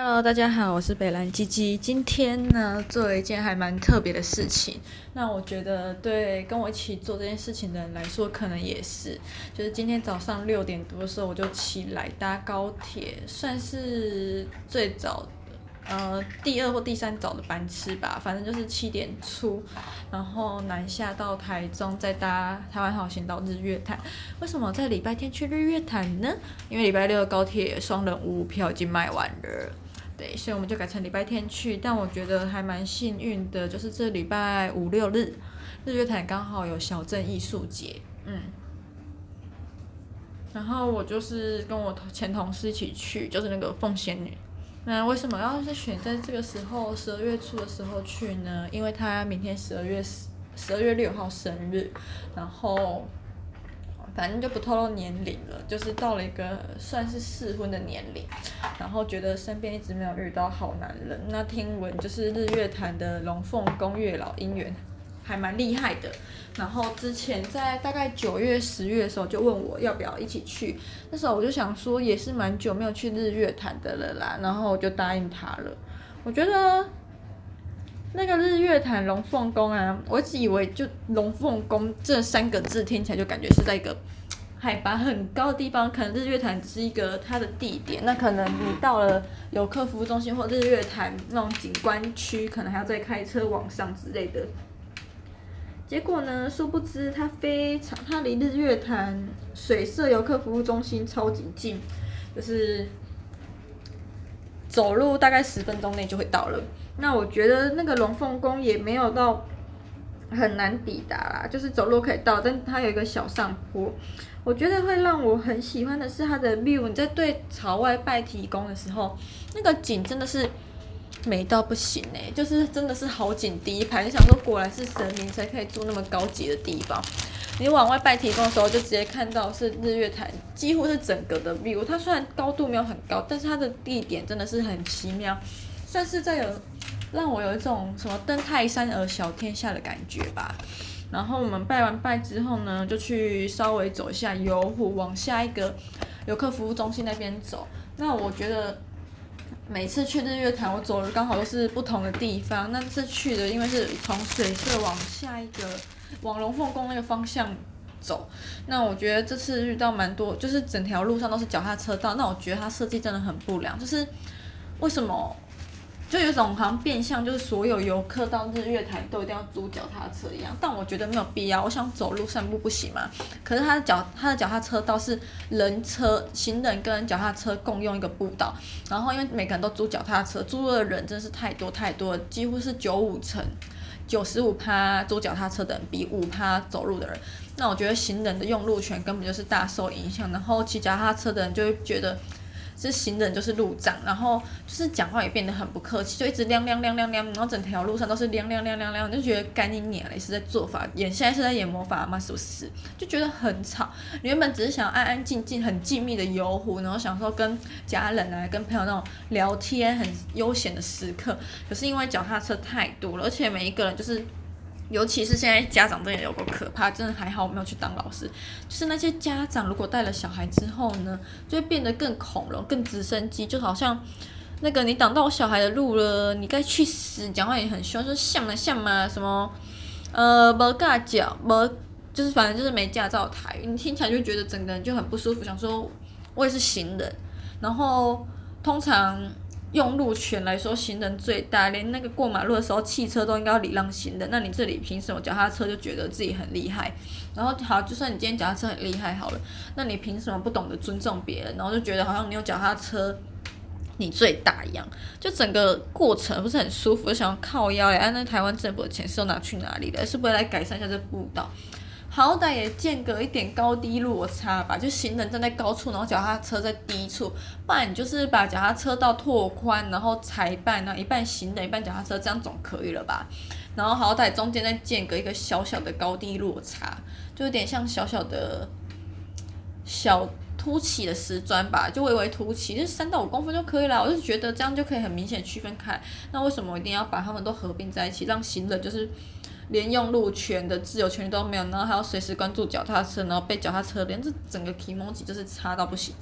Hello，大家好，我是北兰鸡鸡。今天呢，做了一件还蛮特别的事情。那我觉得，对跟我一起做这件事情的人来说，可能也是。就是今天早上六点多的时候，我就起来搭高铁，算是最早的。呃，第二或第三早的班次吧，反正就是七点出，然后南下到台中，再搭台湾好行到日月潭。为什么在礼拜天去日月潭呢？因为礼拜六的高铁双人五票已经卖完了，对，所以我们就改成礼拜天去。但我觉得还蛮幸运的，就是这礼拜五六日，日月潭刚好有小镇艺术节，嗯。然后我就是跟我前同事一起去，就是那个凤仙女。那为什么要是选在这个时候，十二月初的时候去呢？因为她明天十二月十十二月六号生日，然后反正就不透露年龄了，就是到了一个算是适婚的年龄，然后觉得身边一直没有遇到好男人。那听闻就是日月潭的龙凤宫月老姻缘。还蛮厉害的，然后之前在大概九月、十月的时候就问我要不要一起去，那时候我就想说也是蛮久没有去日月潭的了啦，然后我就答应他了。我觉得那个日月潭龙凤宫啊，我一直以为就龙凤宫这三个字听起来就感觉是在一个海拔很高的地方，可能日月潭是一个它的地点，那可能你到了游客服务中心或日月潭那种景观区，可能还要再开车往上之类的。结果呢？殊不知它非常，它离日月潭水社游客服务中心超级近，就是走路大概十分钟内就会到了。那我觉得那个龙凤宫也没有到很难抵达啦，就是走路可以到，但它有一个小上坡。我觉得会让我很喜欢的是它的 view，你在对朝外拜天公的时候，那个景真的是。美到不行哎、就是真的是好景第一排。你想说，果然是神明才可以住那么高级的地方。你往外拜提供的时候，就直接看到是日月潭，几乎是整个的 view。它虽然高度没有很高，但是它的地点真的是很奇妙，算是在有让我有一种什么登泰山而小天下的感觉吧。然后我们拜完拜之后呢，就去稍微走一下游湖，往下一个游客服务中心那边走。那我觉得。每次去日月潭，我走的刚好都是不同的地方。那次去的，因为是从水社往下一个往龙凤宫那个方向走。那我觉得这次遇到蛮多，就是整条路上都是脚踏车道。那我觉得它设计真的很不良，就是为什么？就有种好像变相，就是所有游客到日月潭都一定要租脚踏车一样，但我觉得没有必要。我想走路散步不行吗？可是他的脚，他的脚踏车道是人车、行人跟脚踏车共用一个步道，然后因为每个人都租脚踏车，租的人真是太多太多了，几乎是九五成、九十五趴租脚踏车的人比五趴走路的人。那我觉得行人的用路权根本就是大受影响，然后骑脚踏车的人就会觉得。这行人就是路障，然后就是讲话也变得很不客气，就一直亮亮亮亮亮，然后整条路上都是亮亮亮亮亮，就觉得干你娘嘞，是在做法演，现在是在演魔法吗？是不是？就觉得很吵。原本只是想安安静静、很静谧的游湖，然后想说跟家人啊、跟朋友那种聊天很悠闲的时刻，可是因为脚踏车太多了，而且每一个人就是。尤其是现在家长真的有够可怕，真的还好我没有去当老师。就是那些家长如果带了小孩之后呢，就会变得更恐龙、更直升机，就好像那个你挡到我小孩的路了，你该去死！讲话也很凶，说像嘛像嘛什么，呃，没驾照，没就是反正就是没驾照台，你听起来就觉得整个人就很不舒服。想说我也是行人，然后通常。用路权来说，行人最大，连那个过马路的时候，汽车都应该礼让行人。那你这里凭什么脚踏车就觉得自己很厉害？然后好，就算你今天脚踏车很厉害好了，那你凭什么不懂得尊重别人？然后就觉得好像你有脚踏车，你最大一样，就整个过程不是很舒服，想要靠腰呀。那台湾政府的钱是都拿去哪里了？是不是来改善一下这步道？好歹也间隔一点高低落差吧，就行人站在高处，然后脚踏车在低处，不然你就是把脚踏车道拓宽，然后裁半，然后一半行人一半脚踏车，这样总可以了吧？然后好歹中间再间隔一个小小的高低落差，就有点像小小的、小凸起的石砖吧，就微微凸起，就三到五公分就可以了。我就觉得这样就可以很明显区分开。那为什么一定要把它们都合并在一起，让行人就是？连用路权的自由权利都没有，然后还要随时关注脚踏车，然后被脚踏车连这整个 kimochi 就是差到不行。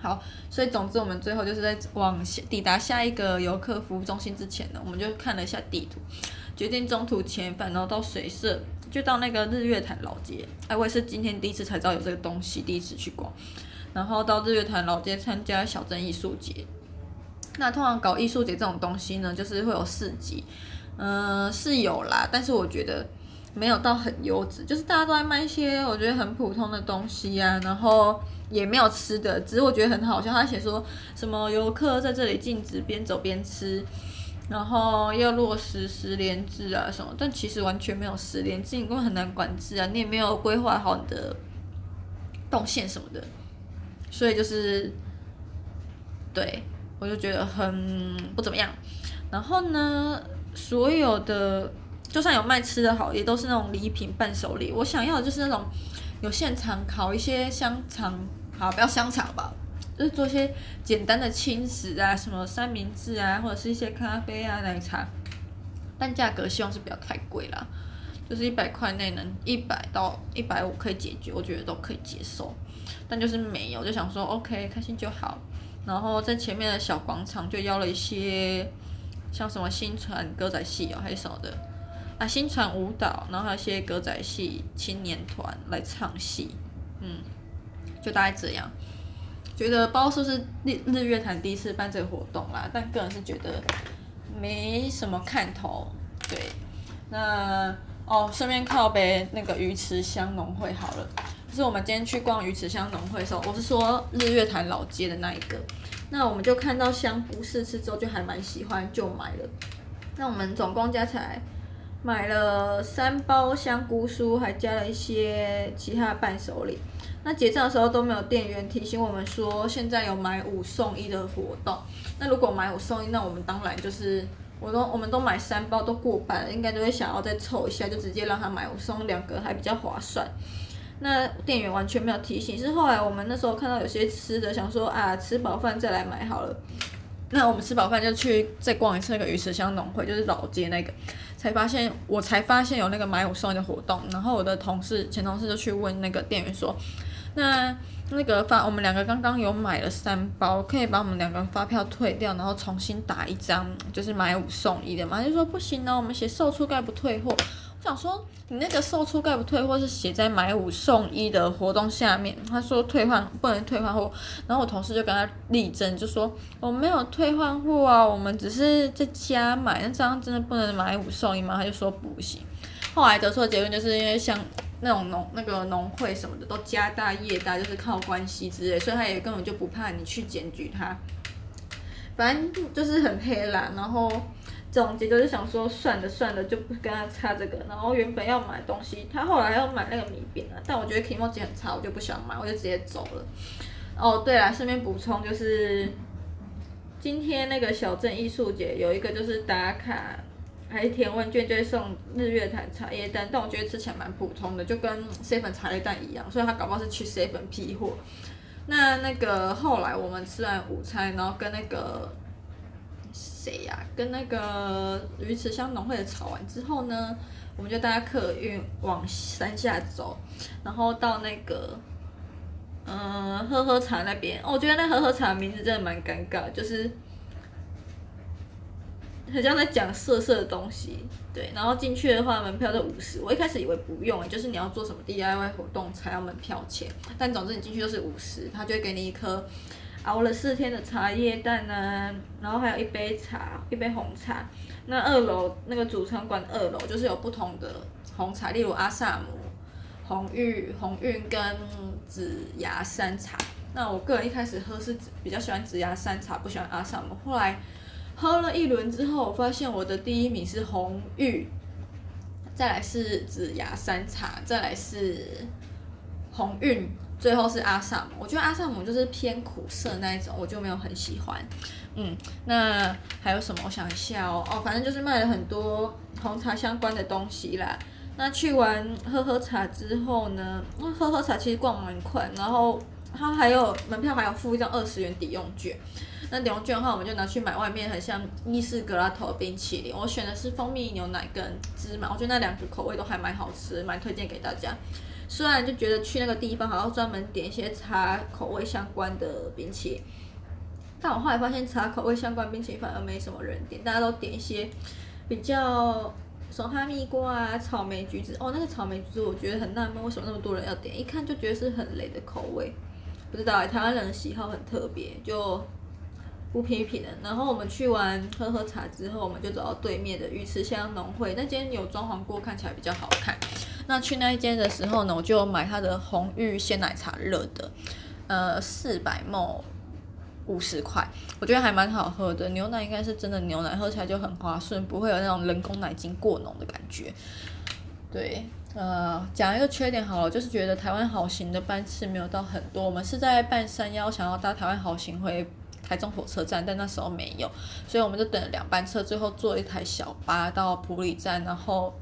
好，所以总之我们最后就是在往抵达下一个游客服务中心之前呢，我们就看了一下地图，决定中途遣返，然后到水社，就到那个日月潭老街。哎，我也是今天第一次才知道有这个东西，第一次去逛。然后到日月潭老街参加小镇艺术节。那通常搞艺术节这种东西呢，就是会有市集，嗯、是有啦，但是我觉得没有到很优质，就是大家都在卖一些我觉得很普通的东西啊，然后也没有吃的，只是我觉得很好笑，他写说什么游客在这里禁止边走边吃，然后要落实十连制啊什么，但其实完全没有十连制，因为很难管制啊，你也没有规划好你的动线什么的。所以就是，对，我就觉得很不怎么样。然后呢，所有的就算有卖吃的好，也都是那种礼品伴手礼。我想要的就是那种有现场烤一些香肠，好，不要香肠吧，就是做一些简单的轻食啊，什么三明治啊，或者是一些咖啡啊、奶茶。但价格希望是不要太贵啦，就是一百块内能一百到一百五可以解决，我觉得都可以接受。但就是没有，就想说 OK，开心就好。然后在前面的小广场就邀了一些，像什么新传歌仔戏哦，还是什么的啊，新传舞蹈，然后还有一些歌仔戏青年团来唱戏，嗯，就大概这样。觉得不知道是不是日日月潭第一次办这个活动啦，但个人是觉得没什么看头。对，那哦，顺便靠呗那个鱼池乡农会好了。就是我们今天去逛鱼池乡农会的时候，我是说日月潭老街的那一个，那我们就看到香菇试吃之后就还蛮喜欢，就买了。那我们总共加起来买了三包香菇酥，还加了一些其他的伴手礼。那结账的时候都没有店员提醒我们说现在有买五送一的活动。那如果买五送一，那我们当然就是我都我们都买三包都过半了，应该就会想要再凑一下，就直接让他买五送两个，还比较划算。那店员完全没有提醒，是后来我们那时候看到有些吃的，想说啊，吃饱饭再来买好了。那我们吃饱饭就去再逛一次那个鱼池乡农会，就是老街那个，才发现我才发现有那个买五送一的活动。然后我的同事前同事就去问那个店员说，那那个发我们两个刚刚有买了三包，可以把我们两个发票退掉，然后重新打一张，就是买五送一的嘛？就说不行呢，我们写售出概不退货。想说，你那个售出概不退货是写在买五送一的活动下面。他说退换不能退换货，然后我同事就跟他力争，就说我没有退换货啊，我们只是在家买，那这样真的不能买五送一吗？他就说不行。后来得出的结论就是因为像那种农那个农会什么的都家大业大，就是靠关系之类，所以他也根本就不怕你去检举他。反正就是很黑啦，然后。总结就是想说，算了算了，就不跟他差这个。然后原本要买东西，他后来要买那个米饼啊，但我觉得 KMO 很差，我就不想买，我就直接走了。哦，对了，顺便补充就是，今天那个小镇艺术节有一个就是打卡，还填问卷就会送日月潭茶叶蛋，但我觉得吃起来蛮普通的，就跟 seven 茶叶蛋一样，所以他搞不好是去 seven 批货。那那个后来我们吃完午餐，然后跟那个。谁呀、跟那个鱼池乡农会的吵完之后呢，我们就搭客运往山下走，然后到那个，嗯，喝喝茶那边。哦，我觉得那喝喝茶的名字真的蛮尴尬，就是很像在讲色色的东西。对，然后进去的话，门票都五十。我一开始以为不用，就是你要做什么 DIY 活动才要门票钱。但总之你进去都是五十，他就会给你一颗。熬了四天的茶叶蛋呢、啊，然后还有一杯茶，一杯红茶。那二楼那个主场馆二楼就是有不同的红茶，例如阿萨姆、红玉、红韵跟紫芽山茶。那我个人一开始喝是比较喜欢紫芽山茶，不喜欢阿萨姆。后来喝了一轮之后，我发现我的第一名是红玉，再来是紫芽山茶，再来是红韵。最后是阿萨姆，我觉得阿萨姆就是偏苦涩那一种，我就没有很喜欢。嗯，那还有什么？我想一下哦，哦，反正就是卖了很多红茶相关的东西啦。那去完喝喝茶之后呢，喝喝茶其实逛蛮快，然后它还有门票还有附一张二十元抵用券。那抵用券的话，我们就拿去买外面很像意式格拉头冰淇淋，我选的是蜂蜜牛奶跟芝麻，我觉得那两个口味都还蛮好吃，蛮推荐给大家。虽然就觉得去那个地方好像专门点一些茶口味相关的冰淇淋，但我后来发现茶口味相关冰淇淋反而没什么人点，大家都点一些比较什么哈密瓜啊、草莓橘子哦，那个草莓橘子我觉得很纳闷，为什么那么多人要点？一看就觉得是很雷的口味，不知道，台湾人的喜好很特别，就。不批评的。然后我们去完喝喝茶之后，我们就走到对面的鱼池乡农会，那间有装潢过，看起来比较好看。那去那一间的时候呢，我就买它的红玉鲜奶茶热的，呃，四百 ml，五十块，我觉得还蛮好喝的。牛奶应该是真的牛奶，喝起来就很滑顺，不会有那种人工奶精过浓的感觉。对，呃，讲一个缺点好了，就是觉得台湾好行的班次没有到很多。我们是在半山腰，想要搭台湾好行回。台中火车站，但那时候没有，所以我们就等了两班车，最后坐一台小巴到埔里站，然后。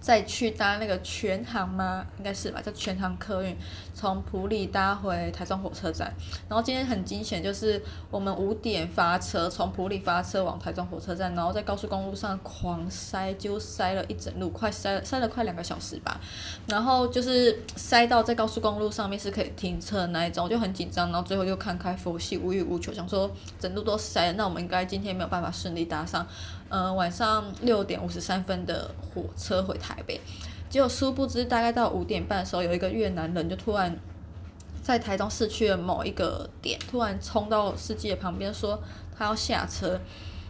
再去搭那个全航吗？应该是吧，叫全航客运，从埔里搭回台中火车站。然后今天很惊险，就是我们五点发车，从埔里发车往台中火车站，然后在高速公路上狂塞，就塞了一整路，快塞了塞了快两个小时吧。然后就是塞到在高速公路上面是可以停车的那一种，我就很紧张。然后最后就看开佛系，无欲无求，想说整路都塞了，那我们应该今天没有办法顺利搭上。嗯、呃，晚上六点五十三分的火车回台北，结果殊不知，大概到五点半的时候，有一个越南人就突然在台中市区的某一个点，突然冲到司机的旁边说他要下车，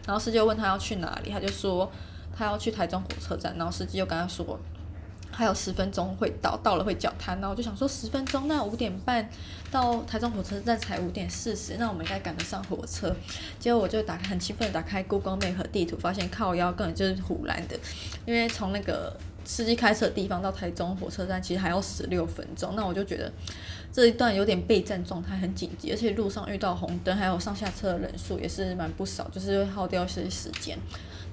然后司机就问他要去哪里，他就说他要去台中火车站，然后司机就跟他说。还有十分钟会到，到了会叫他。然后我就想说十分钟，那五点半到台中火车站才五点四十，那我们应该赶得上火车。结果我就打开很兴奋的打开 Google Map 和地图，发现靠腰根本就是唬烂的，因为从那个司机开车的地方到台中火车站其实还要十六分钟。那我就觉得这一段有点备战状态，很紧急，而且路上遇到红灯，还有上下车的人数也是蛮不少，就是会耗掉一些时间。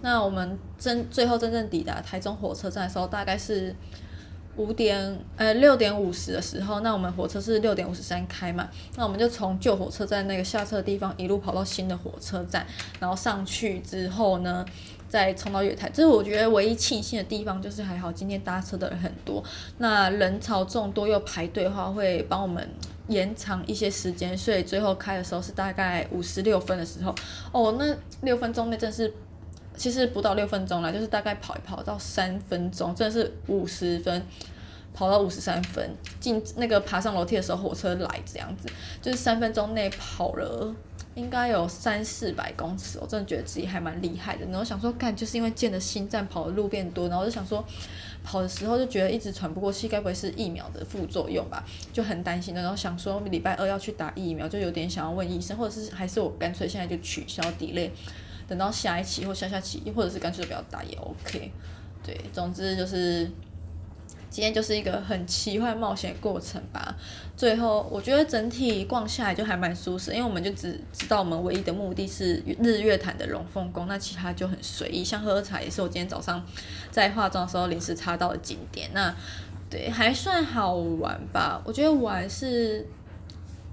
那我们真最后真正抵达台中火车站的时候，大概是五点呃六点五十的时候。那我们火车是六点五十三开嘛，那我们就从旧火车站那个下车的地方一路跑到新的火车站，然后上去之后呢，再冲到月台。这是我觉得唯一庆幸的地方，就是还好今天搭车的人很多，那人潮众多又排队的话，会帮我们延长一些时间，所以最后开的时候是大概五十六分的时候。哦，那六分钟内真是。其实不到六分钟啦，就是大概跑一跑到三分钟，真的是五十分，跑到五十三分，进那个爬上楼梯的时候，火车来这样子，就是三分钟内跑了应该有三四百公尺，我真的觉得自己还蛮厉害的。然后想说，干就是因为建的新站跑的路变多，然后就想说，跑的时候就觉得一直喘不过气，该不会是疫苗的副作用吧？就很担心的，然后想说礼拜二要去打疫苗，就有点想要问医生，或者是还是我干脆现在就取消 delay。等到下一期或下下期，或者是干脆就不要打也 OK。对，总之就是今天就是一个很奇幻冒险过程吧。最后我觉得整体逛下来就还蛮舒适，因为我们就只知道我们唯一的目的是日月潭的龙凤宫，那其他就很随意。像喝喝茶也是我今天早上在化妆的时候临时插到的景点。那对，还算好玩吧。我觉得玩是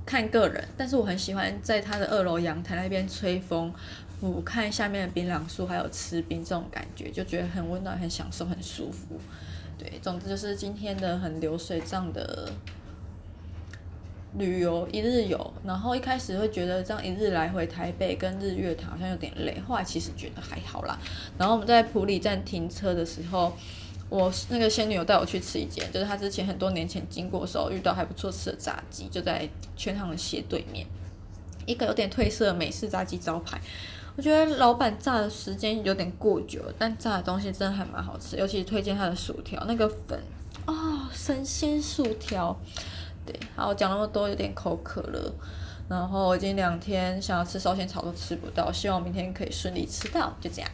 看个人，但是我很喜欢在他的二楼阳台那边吹风。俯瞰下面的槟榔树，还有吃冰这种感觉，就觉得很温暖、很享受、很舒服。对，总之就是今天的很流水账的旅游一日游。然后一开始会觉得这样一日来回台北跟日月潭好像有点累，后来其实觉得还好啦。然后我们在埔里站停车的时候，我那个仙女有带我去吃一间，就是他之前很多年前经过的时候遇到还不错吃的炸鸡，就在全航的斜对面，一个有点褪色的美式炸鸡招牌。我觉得老板炸的时间有点过久了，但炸的东西真的还蛮好吃，尤其推荐他的薯条，那个粉啊、哦，神仙薯条。对，好，我讲那么多有点口渴了，然后我已经两天想要吃烧仙草都吃不到，希望明天可以顺利吃到，就这样。